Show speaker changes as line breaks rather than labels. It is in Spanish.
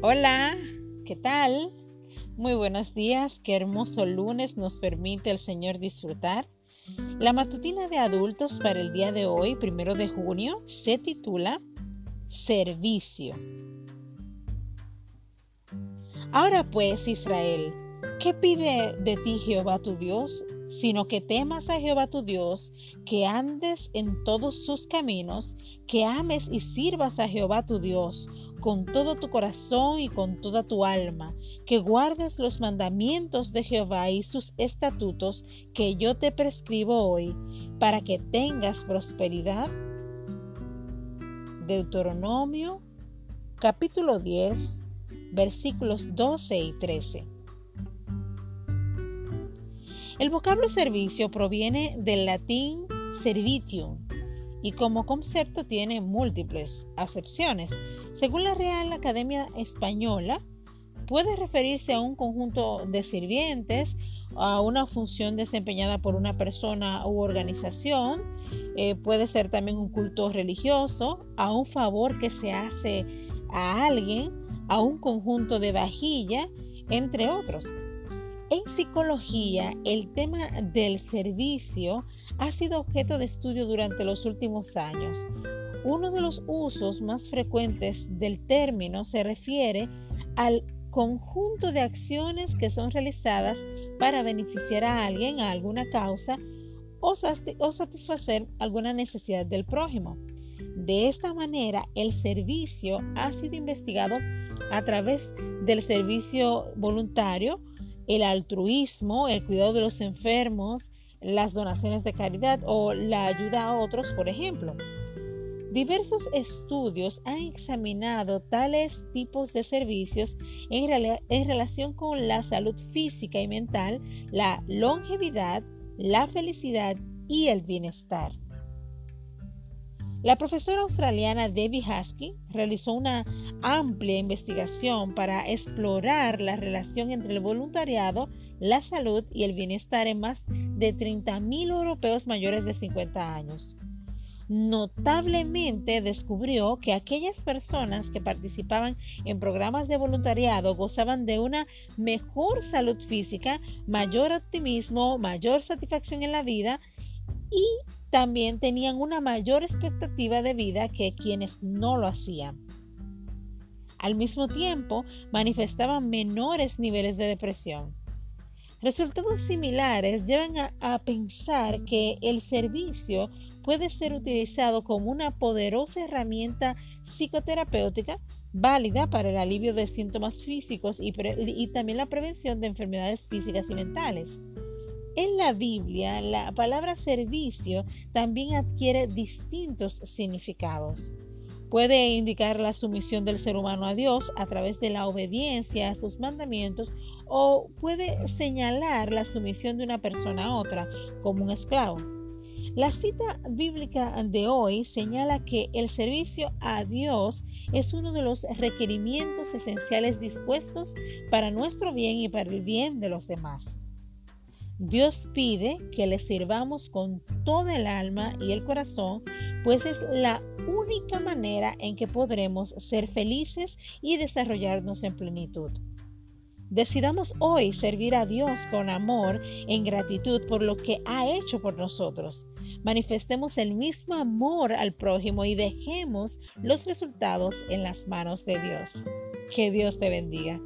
Hola, ¿qué tal? Muy buenos días, qué hermoso lunes nos permite el Señor disfrutar. La matutina de adultos para el día de hoy, primero de junio, se titula Servicio. Ahora pues, Israel, ¿qué pide de ti Jehová tu Dios? Sino que temas a Jehová tu Dios, que andes en todos sus caminos, que ames y sirvas a Jehová tu Dios con todo tu corazón y con toda tu alma, que guardes los mandamientos de Jehová y sus estatutos que yo te prescribo hoy, para que tengas prosperidad. Deuteronomio capítulo 10 versículos 12 y 13. El vocablo servicio proviene del latín servitium y como concepto tiene múltiples acepciones. Según la Real Academia Española, puede referirse a un conjunto de sirvientes, a una función desempeñada por una persona u organización, eh, puede ser también un culto religioso, a un favor que se hace a alguien, a un conjunto de vajilla, entre otros. En psicología, el tema del servicio ha sido objeto de estudio durante los últimos años. Uno de los usos más frecuentes del término se refiere al conjunto de acciones que son realizadas para beneficiar a alguien, a alguna causa o, satisfacer alguna necesidad del prójimo. De esta manera, el servicio ha sido investigado a través del servicio voluntario, el altruismo, el cuidado de los enfermos, las donaciones de caridad o la ayuda a otros, por ejemplo. Diversos estudios han examinado tales tipos de servicios en, relación con la salud física y mental, la longevidad, la felicidad y el bienestar. La profesora australiana Debbie Husky realizó una amplia investigación para explorar la relación entre el voluntariado, la salud y el bienestar en más de 30.000 europeos mayores de 50 años. Notablemente descubrió que aquellas personas que participaban en programas de voluntariado gozaban de una mejor salud física, mayor optimismo, mayor satisfacción en la vida y también tenían una mayor expectativa de vida que quienes no lo hacían. Al mismo tiempo, manifestaban menores niveles de depresión. Resultados similares llevan a, pensar que el servicio puede ser utilizado como una poderosa herramienta psicoterapéutica válida para el alivio de síntomas físicos y, también la prevención de enfermedades físicas y mentales. En la Biblia, la palabra servicio también adquiere distintos significados. Puede indicar la sumisión del ser humano a Dios a través de la obediencia a sus mandamientos o puede señalar la sumisión de una persona a otra como un esclavo. La cita bíblica de hoy señala que el servicio a Dios es uno de los requerimientos esenciales dispuestos para nuestro bien y para el bien de los demás. Dios pide que le sirvamos con toda el alma y el corazón, pues es la única manera en que podremos ser felices y desarrollarnos en plenitud. Decidamos hoy servir a Dios con amor, en gratitud por lo que ha hecho por nosotros. Manifestemos el mismo amor al prójimo y dejemos los resultados en las manos de Dios. Que Dios te bendiga.